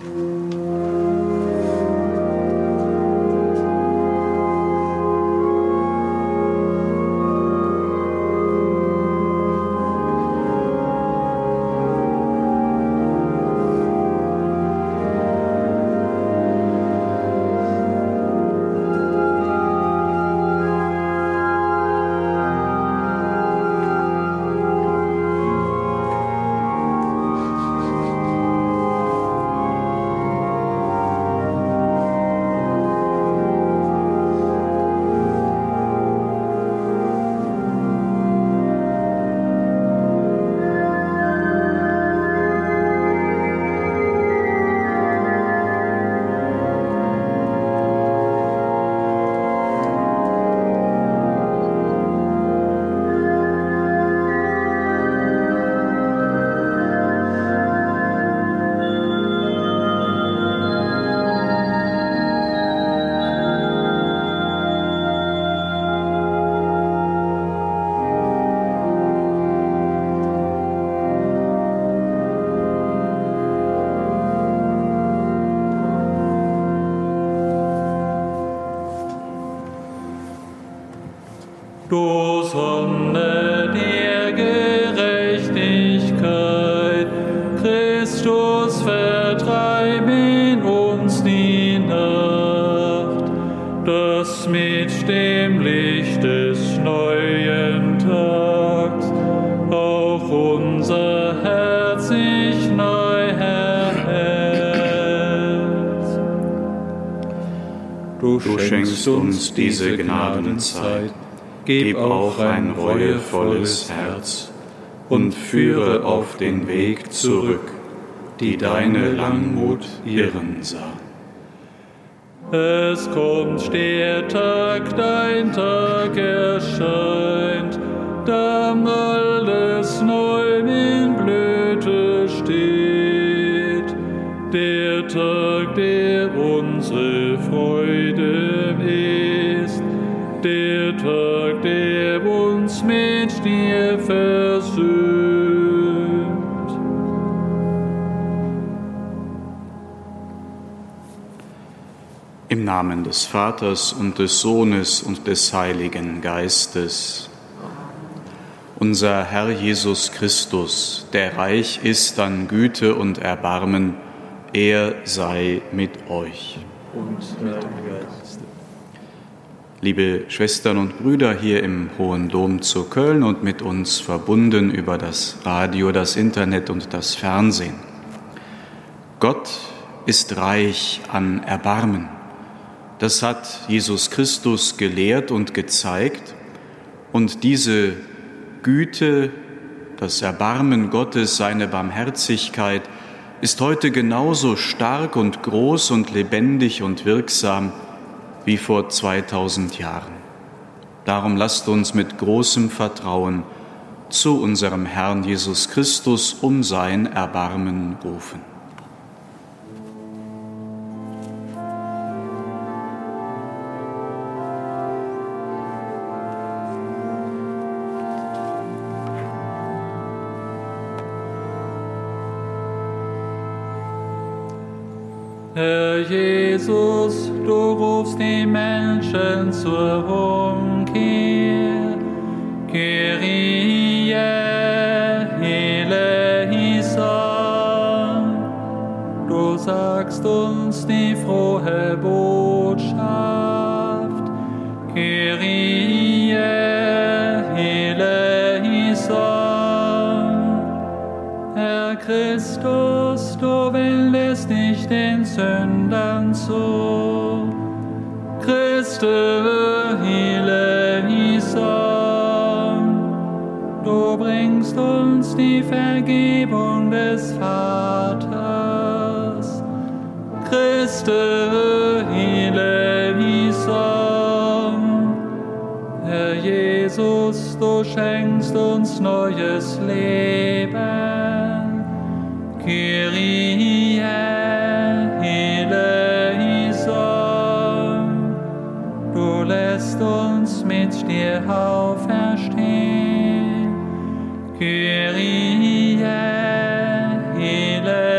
Du Du schenkst uns diese Gnadenzeit. Gib auch ein reuevolles Herz und führe auf den Weg zurück, die deine Langmut irren sah. Es kommt der Tag, dein Tag erscheint, da alles des Vaters und des Sohnes und des Heiligen Geistes. Unser Herr Jesus Christus, der reich ist an Güte und Erbarmen, er sei mit euch. Und mit Geist. Liebe Schwestern und Brüder hier im Hohen Dom zu Köln und mit uns verbunden über das Radio, das Internet und das Fernsehen. Gott ist reich an Erbarmen. Das hat Jesus Christus gelehrt und gezeigt. Und diese Güte, das Erbarmen Gottes, seine Barmherzigkeit ist heute genauso stark und groß und lebendig und wirksam wie vor 2000 Jahren. Darum lasst uns mit großem Vertrauen zu unserem Herrn Jesus Christus um sein Erbarmen rufen. Jesus, du rufst die Menschen zur Umkehr. Kyrie eleison. Du sagst uns die frohe Botschaft. Kyrie eleison. Herr Christus, du wendest nicht den Sündern Herr Jesus, du schenkst uns neues Leben. der auferstehen. Kyrie eleison.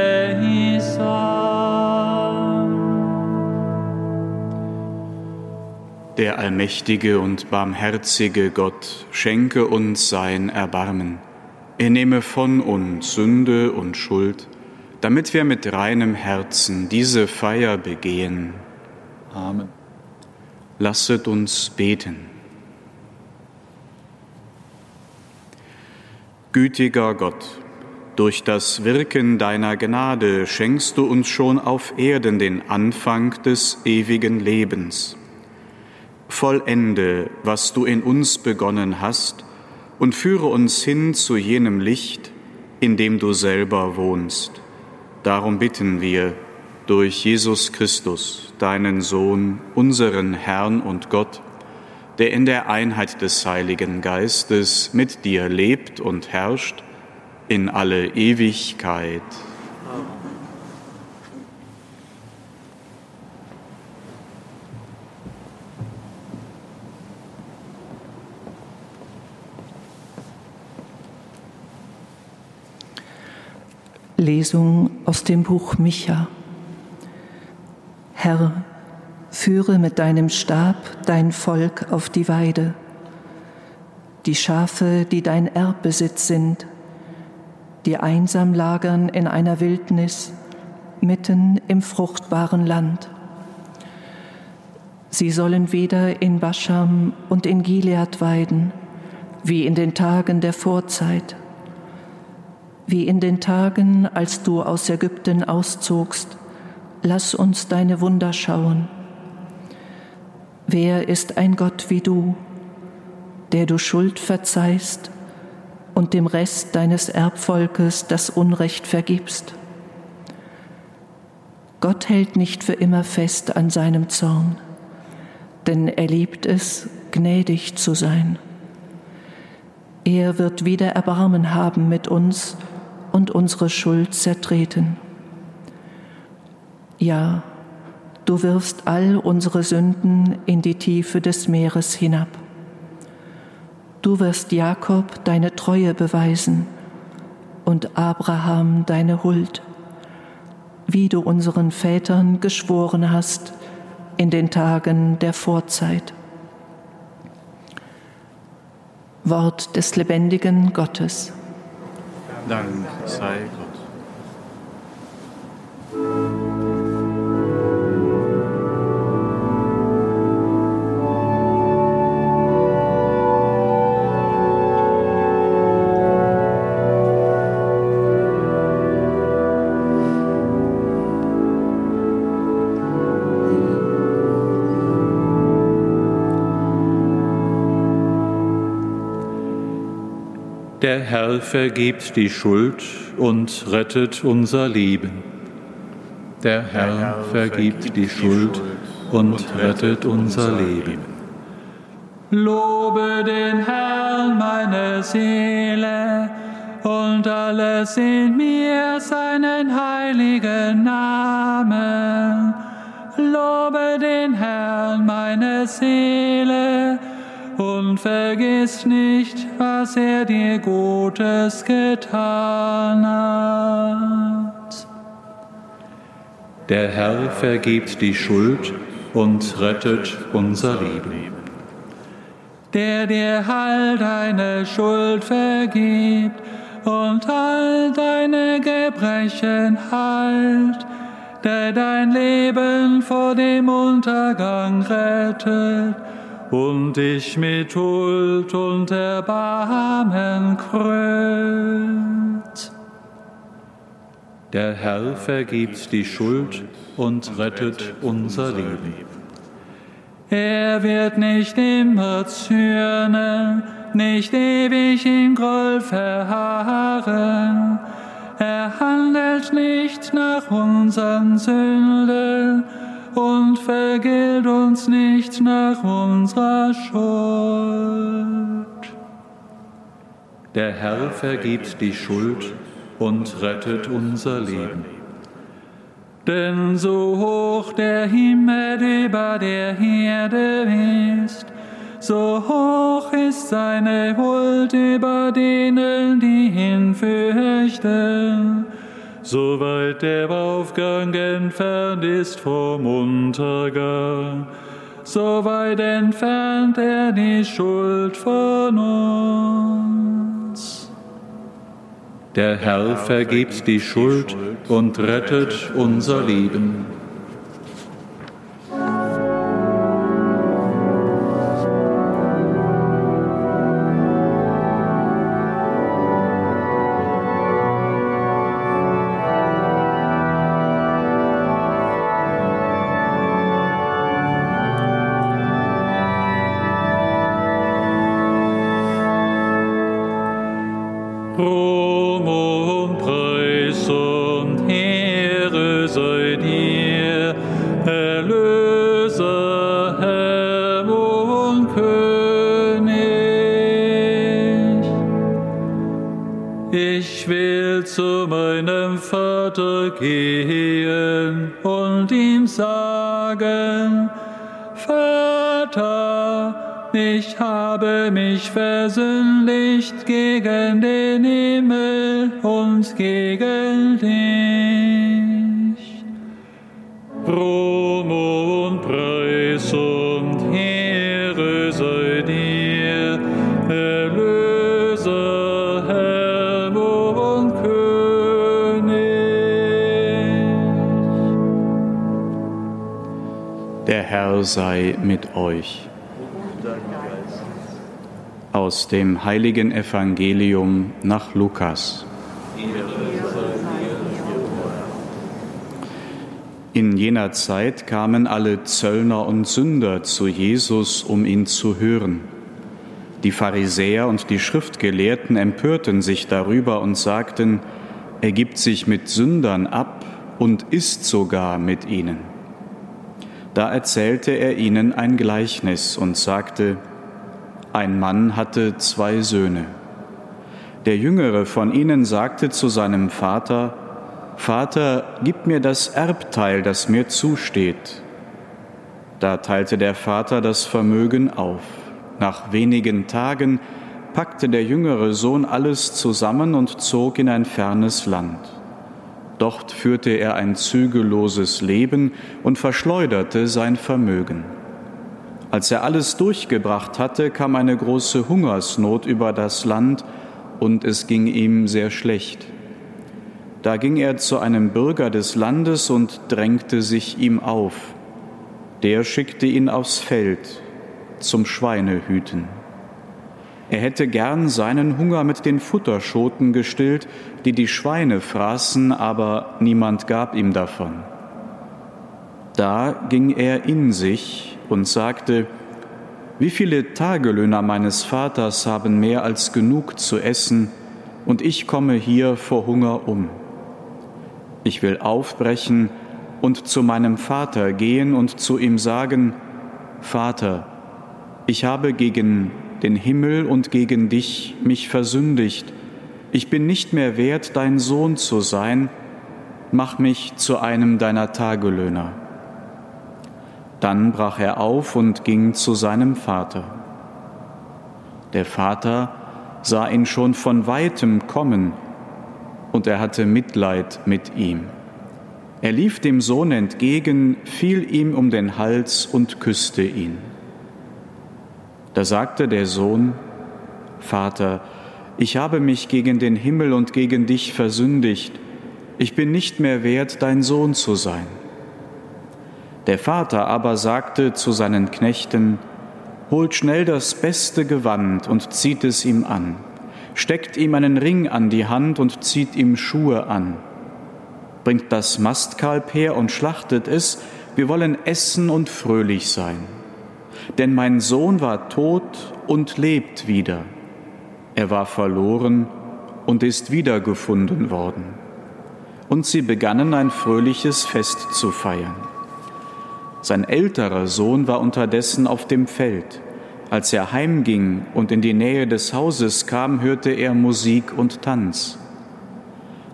Der allmächtige und barmherzige Gott schenke uns sein Erbarmen. Er nehme von uns Sünde und Schuld, damit wir mit reinem Herzen diese Feier begehen. Amen. Lasset uns beten. Gütiger Gott, durch das Wirken deiner Gnade schenkst du uns schon auf Erden den Anfang des ewigen Lebens. Vollende, was du in uns begonnen hast, und führe uns hin zu jenem Licht, in dem du selber wohnst. Darum bitten wir durch Jesus Christus, deinen Sohn, unseren Herrn und Gott, der in der Einheit des Heiligen Geistes mit dir lebt und herrscht, in alle Ewigkeit. Lesung aus dem Buch Micha. Herr, führe mit deinem Stab dein Volk auf die Weide, die Schafe, die dein Erbbesitz sind, die einsam lagern in einer Wildnis mitten im fruchtbaren Land. Sie sollen weder in Bascham und in Gilead weiden, wie in den Tagen der Vorzeit, wie in den Tagen, als du aus Ägypten auszogst. Lass uns deine Wunder schauen. Wer ist ein Gott wie du, der du Schuld verzeihst und dem Rest deines Erbvolkes das Unrecht vergibst. Gott hält nicht für immer fest an seinem Zorn, denn er liebt es, gnädig zu sein. Er wird wieder Erbarmen haben mit uns und unsere Schuld zertreten. Ja, du wirfst all unsere Sünden in die Tiefe des Meeres hinab. Du wirst Jakob deine Treue beweisen und Abraham deine Huld, wie du unseren Vätern geschworen hast in den Tagen der Vorzeit. Wort des lebendigen Gottes. Dank sei Gott. Der Herr vergibt die Schuld und rettet unser Leben. Der Herr vergibt die Schuld und rettet unser Leben. Lobe den Herrn, meine Seele, und alles in mir seinen heiligen Namen. Lobe den Herrn, meine Seele, und vergiss nicht, was er dir Gutes getan hat. Der Herr vergibt die Schuld und rettet unser Leben. Der dir all deine Schuld vergibt und all deine Gebrechen heilt, der dein Leben vor dem Untergang rettet und dich mit Huld und Erbarmen krönt. Der Herr vergibt die Schuld und rettet unser Leben. Er wird nicht immer zürnen, nicht ewig im Groll verharren. Er handelt nicht nach unseren Sünden, und vergilt uns nicht nach unserer Schuld. Der Herr vergibt die Schuld und rettet unser Leben. Denn so hoch der Himmel über der Erde ist, so hoch ist seine Huld über denen, die ihn fürchten soweit der Aufgang entfernt ist vom Untergang, so weit entfernt er die Schuld von uns. Der Herr vergibt die Schuld und rettet unser Leben. Sei mit euch. Aus dem heiligen Evangelium nach Lukas. In jener Zeit kamen alle Zöllner und Sünder zu Jesus, um ihn zu hören. Die Pharisäer und die Schriftgelehrten empörten sich darüber und sagten, er gibt sich mit Sündern ab und isst sogar mit ihnen. Da erzählte er ihnen ein Gleichnis und sagte, ein Mann hatte zwei Söhne. Der jüngere von ihnen sagte zu seinem Vater, Vater, gib mir das Erbteil, das mir zusteht. Da teilte der Vater das Vermögen auf. Nach wenigen Tagen packte der jüngere Sohn alles zusammen und zog in ein fernes Land. Dort führte er ein zügelloses Leben und verschleuderte sein Vermögen. Als er alles durchgebracht hatte, kam eine große Hungersnot über das Land und es ging ihm sehr schlecht. Da ging er zu einem Bürger des Landes und drängte sich ihm auf. Der schickte ihn aufs Feld zum Schweinehüten. Er hätte gern seinen Hunger mit den Futterschoten gestillt, die die Schweine fraßen, aber niemand gab ihm davon. Da ging er in sich und sagte, wie viele Tagelöhner meines Vaters haben mehr als genug zu essen, und ich komme hier vor Hunger um. Ich will aufbrechen und zu meinem Vater gehen und zu ihm sagen, Vater, ich habe gegen den Himmel und gegen dich mich versündigt, ich bin nicht mehr wert, dein Sohn zu sein, mach mich zu einem deiner Tagelöhner. Dann brach er auf und ging zu seinem Vater. Der Vater sah ihn schon von weitem kommen, und er hatte Mitleid mit ihm. Er lief dem Sohn entgegen, fiel ihm um den Hals und küsste ihn. Da sagte der Sohn, Vater, ich habe mich gegen den Himmel und gegen dich versündigt, ich bin nicht mehr wert, dein Sohn zu sein. Der Vater aber sagte zu seinen Knechten, Holt schnell das beste Gewand und zieht es ihm an, steckt ihm einen Ring an die Hand und zieht ihm Schuhe an. Bringt das Mastkalb her und schlachtet es, wir wollen essen und fröhlich sein. Denn mein Sohn war tot und lebt wieder. Er war verloren und ist wiedergefunden worden. Und sie begannen ein fröhliches Fest zu feiern. Sein älterer Sohn war unterdessen auf dem Feld. Als er heimging und in die Nähe des Hauses kam, hörte er Musik und Tanz.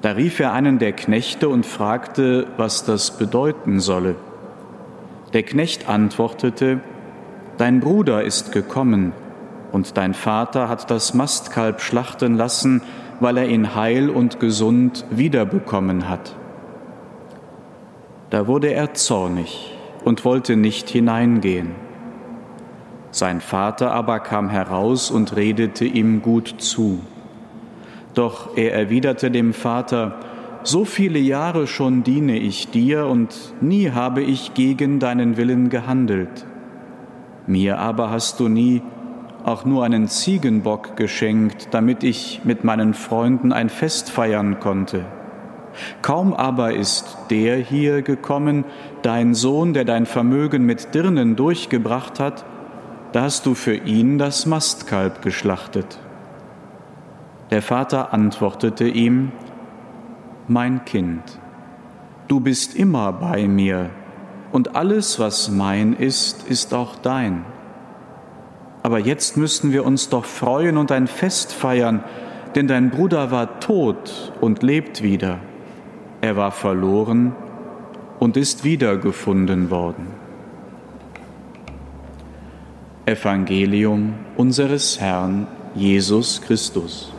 Da rief er einen der Knechte und fragte, was das bedeuten solle. Der Knecht antwortete, Dein Bruder ist gekommen, und dein Vater hat das Mastkalb schlachten lassen, weil er ihn heil und gesund wiederbekommen hat. Da wurde er zornig und wollte nicht hineingehen. Sein Vater aber kam heraus und redete ihm gut zu. Doch er erwiderte dem Vater, so viele Jahre schon diene ich dir und nie habe ich gegen deinen Willen gehandelt. Mir aber hast du nie auch nur einen Ziegenbock geschenkt, damit ich mit meinen Freunden ein Fest feiern konnte. Kaum aber ist der hier gekommen, dein Sohn, der dein Vermögen mit Dirnen durchgebracht hat, da hast du für ihn das Mastkalb geschlachtet. Der Vater antwortete ihm, Mein Kind, du bist immer bei mir, und alles, was mein ist, ist auch dein. Aber jetzt müssten wir uns doch freuen und ein Fest feiern, denn dein Bruder war tot und lebt wieder. Er war verloren und ist wiedergefunden worden. Evangelium unseres Herrn Jesus Christus.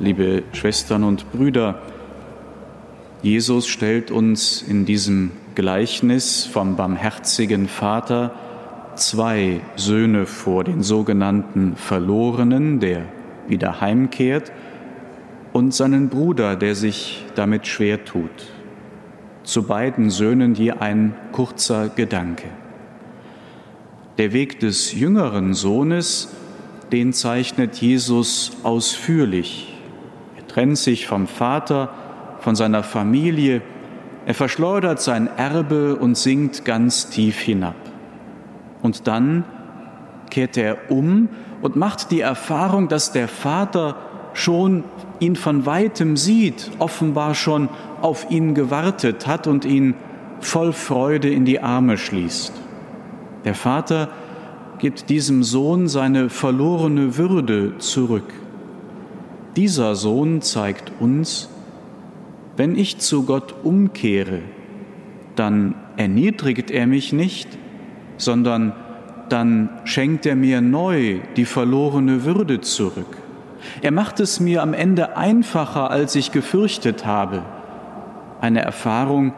Liebe Schwestern und Brüder, Jesus stellt uns in diesem Gleichnis vom barmherzigen Vater zwei Söhne vor, den sogenannten Verlorenen, der wieder heimkehrt, und seinen Bruder, der sich damit schwer tut zu beiden Söhnen je ein kurzer Gedanke. Der Weg des jüngeren Sohnes, den zeichnet Jesus ausführlich. Er trennt sich vom Vater, von seiner Familie, er verschleudert sein Erbe und sinkt ganz tief hinab. Und dann kehrt er um und macht die Erfahrung, dass der Vater schon ihn von weitem sieht, offenbar schon auf ihn gewartet hat und ihn voll Freude in die Arme schließt. Der Vater gibt diesem Sohn seine verlorene Würde zurück. Dieser Sohn zeigt uns, wenn ich zu Gott umkehre, dann erniedrigt er mich nicht, sondern dann schenkt er mir neu die verlorene Würde zurück. Er macht es mir am Ende einfacher, als ich gefürchtet habe eine Erfahrung,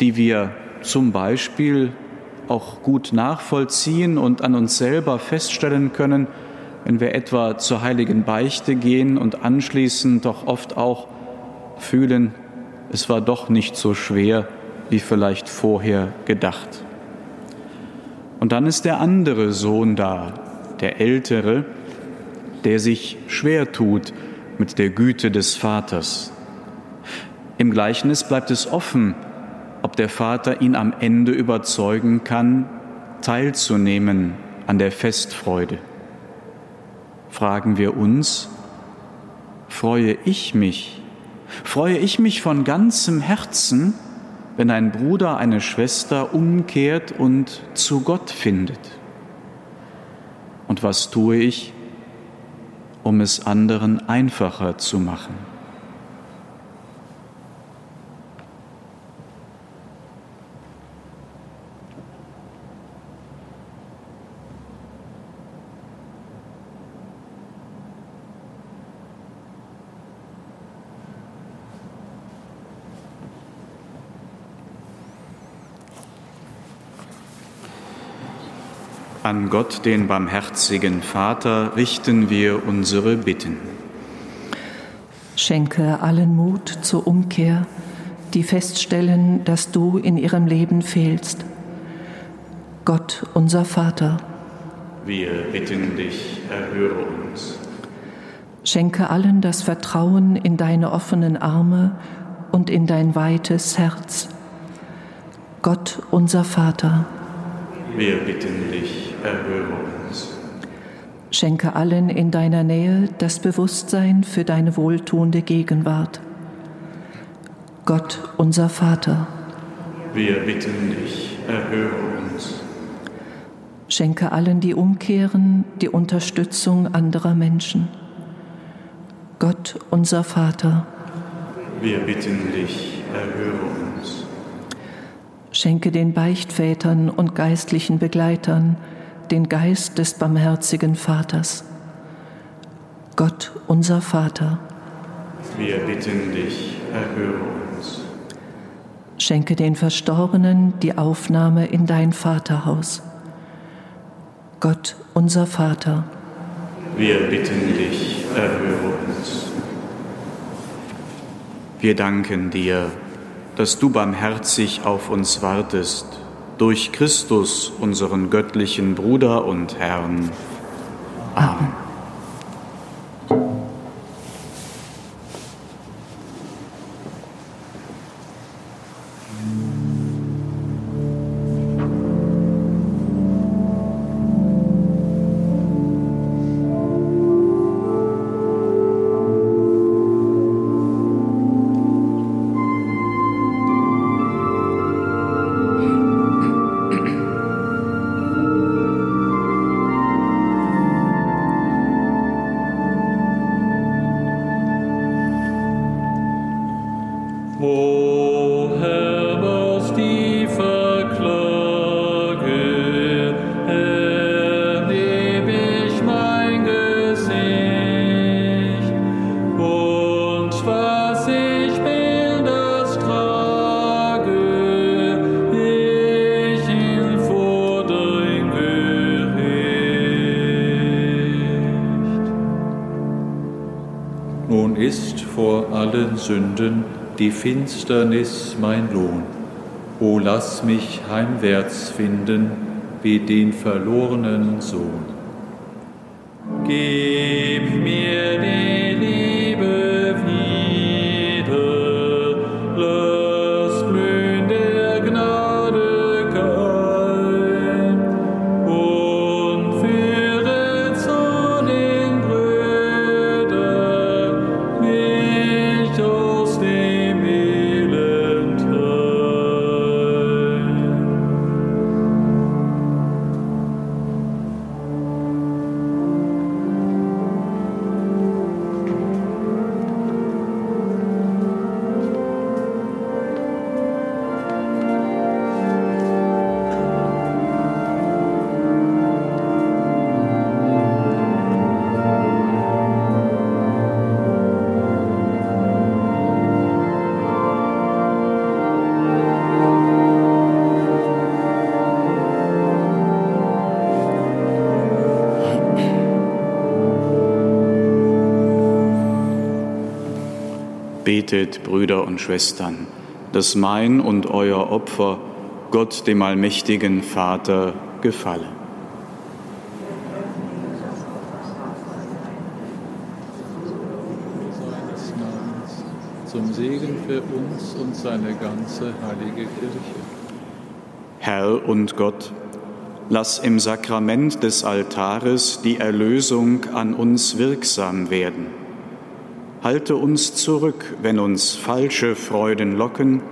die wir zum Beispiel auch gut nachvollziehen und an uns selber feststellen können, wenn wir etwa zur heiligen Beichte gehen und anschließend doch oft auch fühlen, es war doch nicht so schwer, wie vielleicht vorher gedacht. Und dann ist der andere Sohn da, der ältere, der sich schwer tut mit der Güte des Vaters, im Gleichnis bleibt es offen, ob der Vater ihn am Ende überzeugen kann, teilzunehmen an der Festfreude. Fragen wir uns, freue ich mich, freue ich mich von ganzem Herzen, wenn ein Bruder, eine Schwester umkehrt und zu Gott findet? Und was tue ich, um es anderen einfacher zu machen? An Gott, den barmherzigen Vater, richten wir unsere Bitten. Schenke allen Mut zur Umkehr, die feststellen, dass du in ihrem Leben fehlst. Gott, unser Vater. Wir bitten dich, erhöre uns. Schenke allen das Vertrauen in deine offenen Arme und in dein weites Herz. Gott, unser Vater. Wir bitten dich, erhöre uns. Schenke allen in deiner Nähe das Bewusstsein für deine wohltuende Gegenwart. Gott, unser Vater. Wir bitten dich, erhöre uns. Schenke allen, die umkehren, die Unterstützung anderer Menschen. Gott, unser Vater. Wir bitten dich, erhöre uns. Schenke den Beichtvätern und geistlichen Begleitern den Geist des barmherzigen Vaters. Gott, unser Vater. Wir bitten dich, erhöre uns. Schenke den Verstorbenen die Aufnahme in dein Vaterhaus. Gott, unser Vater. Wir bitten dich, erhöre uns. Wir danken dir, dass du barmherzig auf uns wartest, durch Christus, unseren göttlichen Bruder und Herrn. Amen. Sünden die Finsternis mein Lohn. O lass mich heimwärts finden wie den verlorenen Sohn. Betet, Brüder und Schwestern, dass mein und euer Opfer Gott, dem allmächtigen Vater, gefalle. Zum Segen für uns und seine ganze heilige Kirche. Herr und Gott, lass im Sakrament des Altares die Erlösung an uns wirksam werden Halte uns zurück, wenn uns falsche Freuden locken.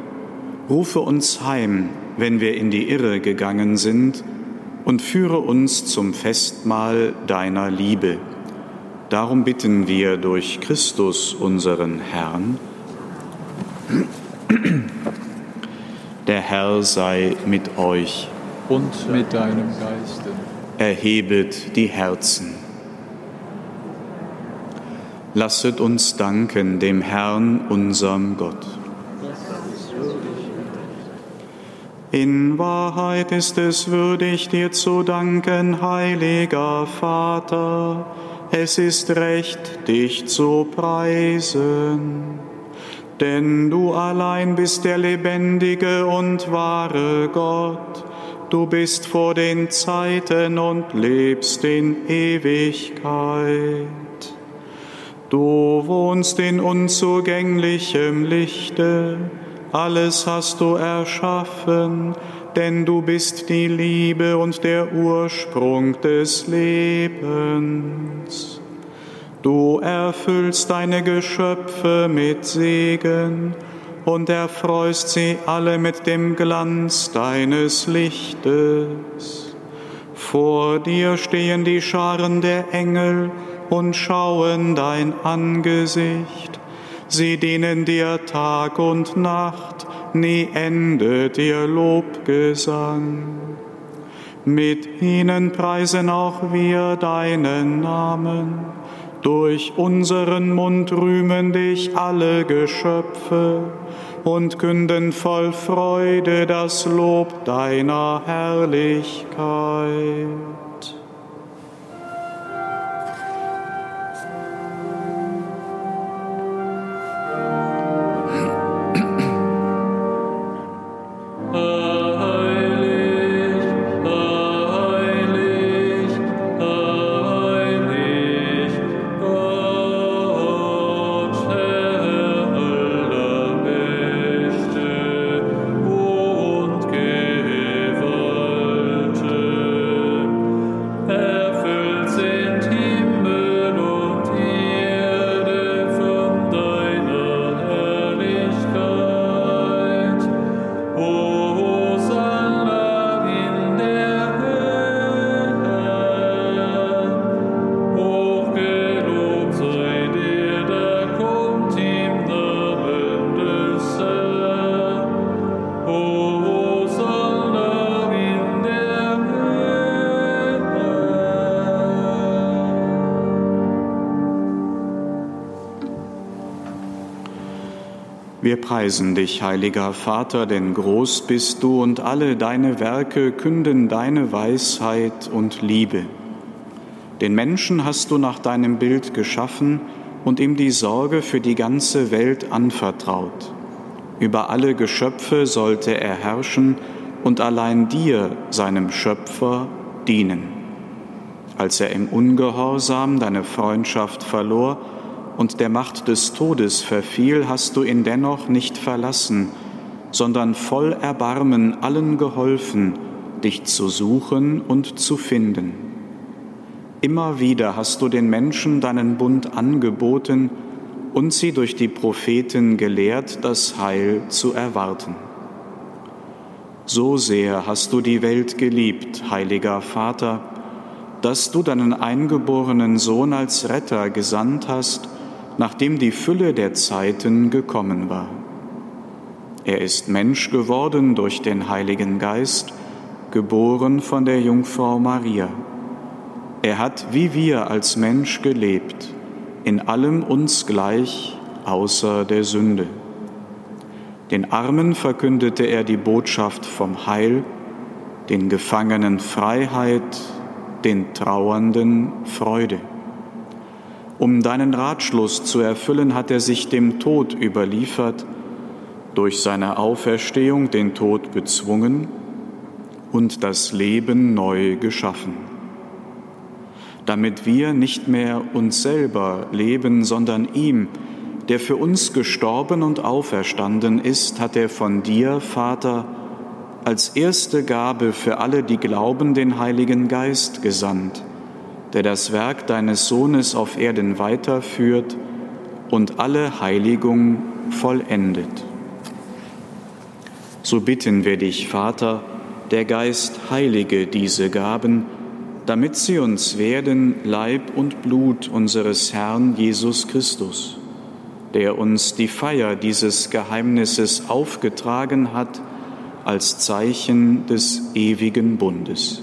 Rufe uns heim, wenn wir in die Irre gegangen sind, und führe uns zum Festmahl deiner Liebe. Darum bitten wir durch Christus unseren Herrn. Der Herr sei mit euch. Und mit deinem Geiste. Erhebet die Herzen. Lasset uns danken dem Herrn, unserem Gott. In Wahrheit ist es würdig, dir zu danken, heiliger Vater. Es ist recht, dich zu preisen. Denn du allein bist der lebendige und wahre Gott. Du bist vor den Zeiten und lebst in Ewigkeit. Du wohnst in unzugänglichem Lichte, alles hast du erschaffen, denn du bist die Liebe und der Ursprung des Lebens. Du erfüllst deine Geschöpfe mit Segen und erfreust sie alle mit dem Glanz deines Lichtes. Vor dir stehen die Scharen der Engel, und schauen dein Angesicht. Sie dienen dir Tag und Nacht, nie endet ihr Lobgesang. Mit ihnen preisen auch wir deinen Namen. Durch unseren Mund rühmen dich alle Geschöpfe. und künden voll Freude das Lob deiner Herrlichkeit. Preisen dich, heiliger Vater, denn groß bist du und alle deine Werke künden deine Weisheit und Liebe. Den Menschen hast du nach deinem Bild geschaffen und ihm die Sorge für die ganze Welt anvertraut. Über alle Geschöpfe sollte er herrschen und allein dir, seinem Schöpfer, dienen. Als er im Ungehorsam deine Freundschaft verlor, und der Macht des Todes verfiel, hast du ihn dennoch nicht verlassen, sondern voll Erbarmen allen geholfen, dich zu suchen und zu finden. Immer wieder hast du den Menschen deinen Bund angeboten und sie durch die Propheten gelehrt, das Heil zu erwarten. So sehr hast du die Welt geliebt, heiliger Vater, dass du deinen eingeborenen Sohn als Retter gesandt hast, nachdem die Fülle der Zeiten gekommen war. Er ist Mensch geworden durch den Heiligen Geist, geboren von der Jungfrau Maria. Er hat wie wir als Mensch gelebt, in allem uns gleich, außer der Sünde. Den Armen verkündete er die Botschaft vom Heil, den Gefangenen Freiheit, den Trauernden Freude. Um deinen Ratschluss zu erfüllen, hat er sich dem Tod überliefert, durch seine Auferstehung den Tod bezwungen und das Leben neu geschaffen. Damit wir nicht mehr uns selber leben, sondern ihm, der für uns gestorben und auferstanden ist, hat er von dir, Vater, als erste Gabe für alle, die glauben, den Heiligen Geist gesandt der das Werk deines Sohnes auf Erden weiterführt und alle Heiligung vollendet. So bitten wir dich, Vater, der Geist heilige diese Gaben, damit sie uns werden Leib und Blut unseres Herrn Jesus Christus, der uns die Feier dieses Geheimnisses aufgetragen hat als Zeichen des ewigen Bundes.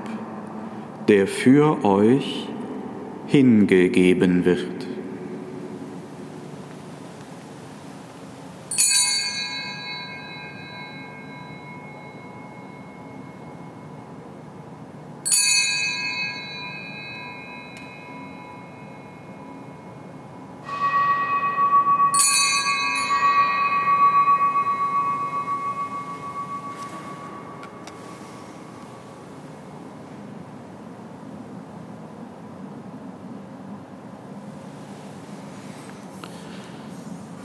der für euch hingegeben wird.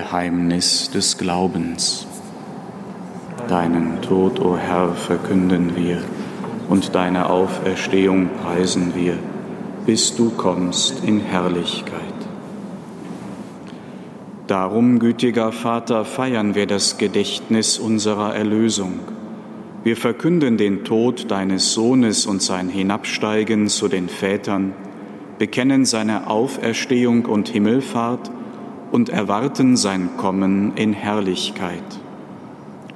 Geheimnis des Glaubens. Deinen Tod, o oh Herr, verkünden wir und deine Auferstehung preisen wir, bis du kommst in Herrlichkeit. Darum, gütiger Vater, feiern wir das Gedächtnis unserer Erlösung. Wir verkünden den Tod deines Sohnes und sein Hinabsteigen zu den Vätern, bekennen seine Auferstehung und Himmelfahrt, und erwarten sein Kommen in Herrlichkeit.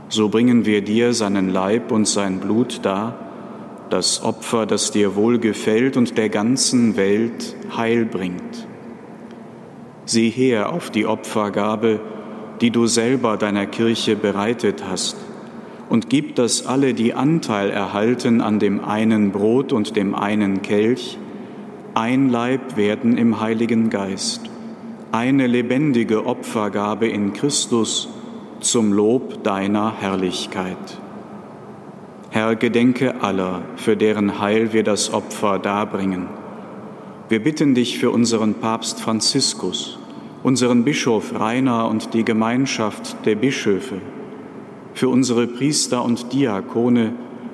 So bringen wir dir seinen Leib und sein Blut dar, das Opfer, das dir wohlgefällt und der ganzen Welt Heil bringt. Sieh her auf die Opfergabe, die du selber deiner Kirche bereitet hast, und gib, dass alle, die Anteil erhalten an dem einen Brot und dem einen Kelch, ein Leib werden im Heiligen Geist eine lebendige Opfergabe in Christus zum Lob deiner Herrlichkeit. Herr, gedenke aller, für deren Heil wir das Opfer darbringen. Wir bitten dich für unseren Papst Franziskus, unseren Bischof Rainer und die Gemeinschaft der Bischöfe, für unsere Priester und Diakone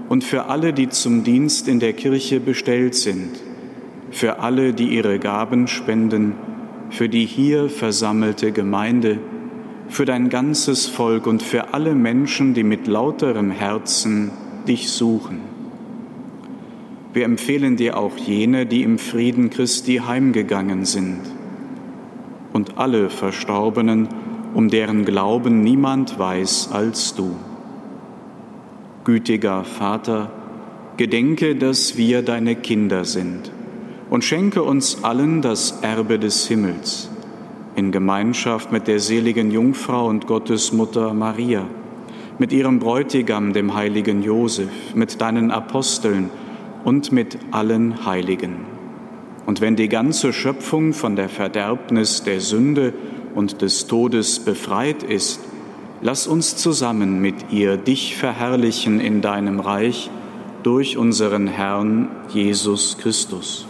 und für alle, die zum Dienst in der Kirche bestellt sind, für alle, die ihre Gaben spenden, für die hier versammelte Gemeinde, für dein ganzes Volk und für alle Menschen, die mit lauterem Herzen dich suchen. Wir empfehlen dir auch jene, die im Frieden Christi heimgegangen sind und alle Verstorbenen, um deren Glauben niemand weiß als du. Gütiger Vater, gedenke, dass wir deine Kinder sind und schenke uns allen das Erbe des Himmels in Gemeinschaft mit der seligen Jungfrau und Gottesmutter Maria, mit ihrem Bräutigam, dem heiligen Josef, mit deinen Aposteln und mit allen Heiligen. Und wenn die ganze Schöpfung von der Verderbnis der Sünde und des Todes befreit ist, lass uns zusammen mit ihr dich verherrlichen in deinem Reich durch unseren Herrn Jesus Christus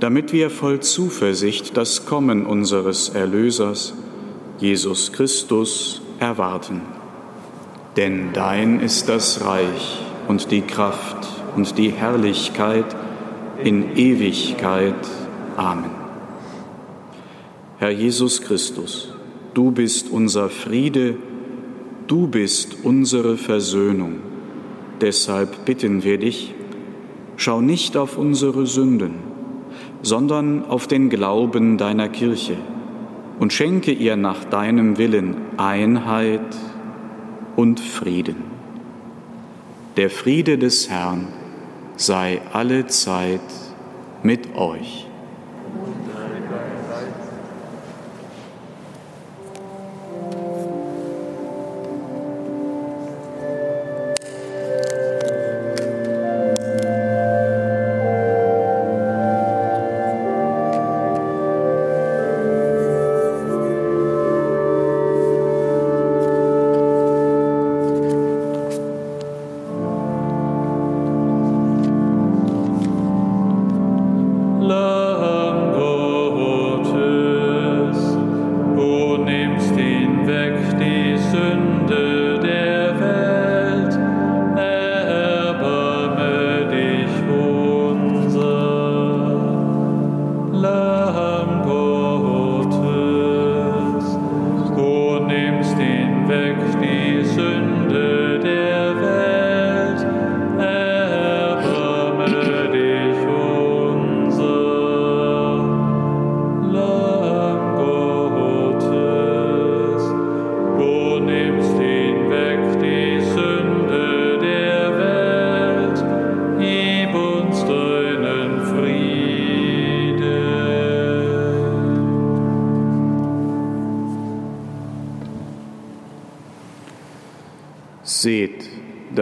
damit wir voll Zuversicht das Kommen unseres Erlösers, Jesus Christus, erwarten. Denn dein ist das Reich und die Kraft und die Herrlichkeit in Ewigkeit. Amen. Herr Jesus Christus, du bist unser Friede, Du bist unsere Versöhnung. Deshalb bitten wir dich, schau nicht auf unsere Sünden, sondern auf den Glauben deiner Kirche und schenke ihr nach deinem Willen Einheit und Frieden. Der Friede des Herrn sei alle Zeit mit euch.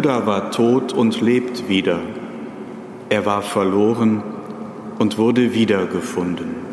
Bruder war tot und lebt wieder. Er war verloren und wurde wiedergefunden.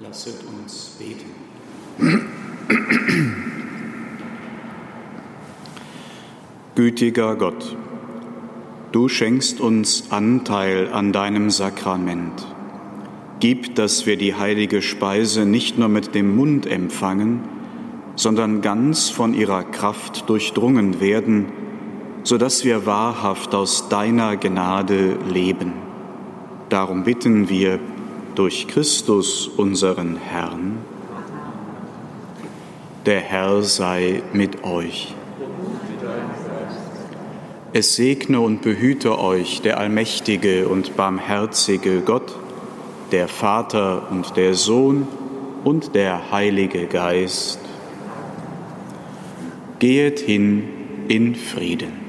Lasset uns beten. Gütiger Gott, du schenkst uns Anteil an deinem Sakrament. Gib, dass wir die heilige Speise nicht nur mit dem Mund empfangen, sondern ganz von ihrer Kraft durchdrungen werden, so dass wir wahrhaft aus deiner Gnade leben. Darum bitten wir, durch Christus unseren Herrn. Der Herr sei mit euch. Es segne und behüte euch der allmächtige und barmherzige Gott, der Vater und der Sohn und der Heilige Geist. Gehet hin in Frieden.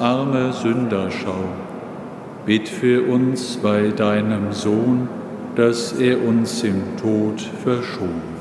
Arme Sünder schau. Bitt für uns bei deinem Sohn, dass er uns im Tod verschont.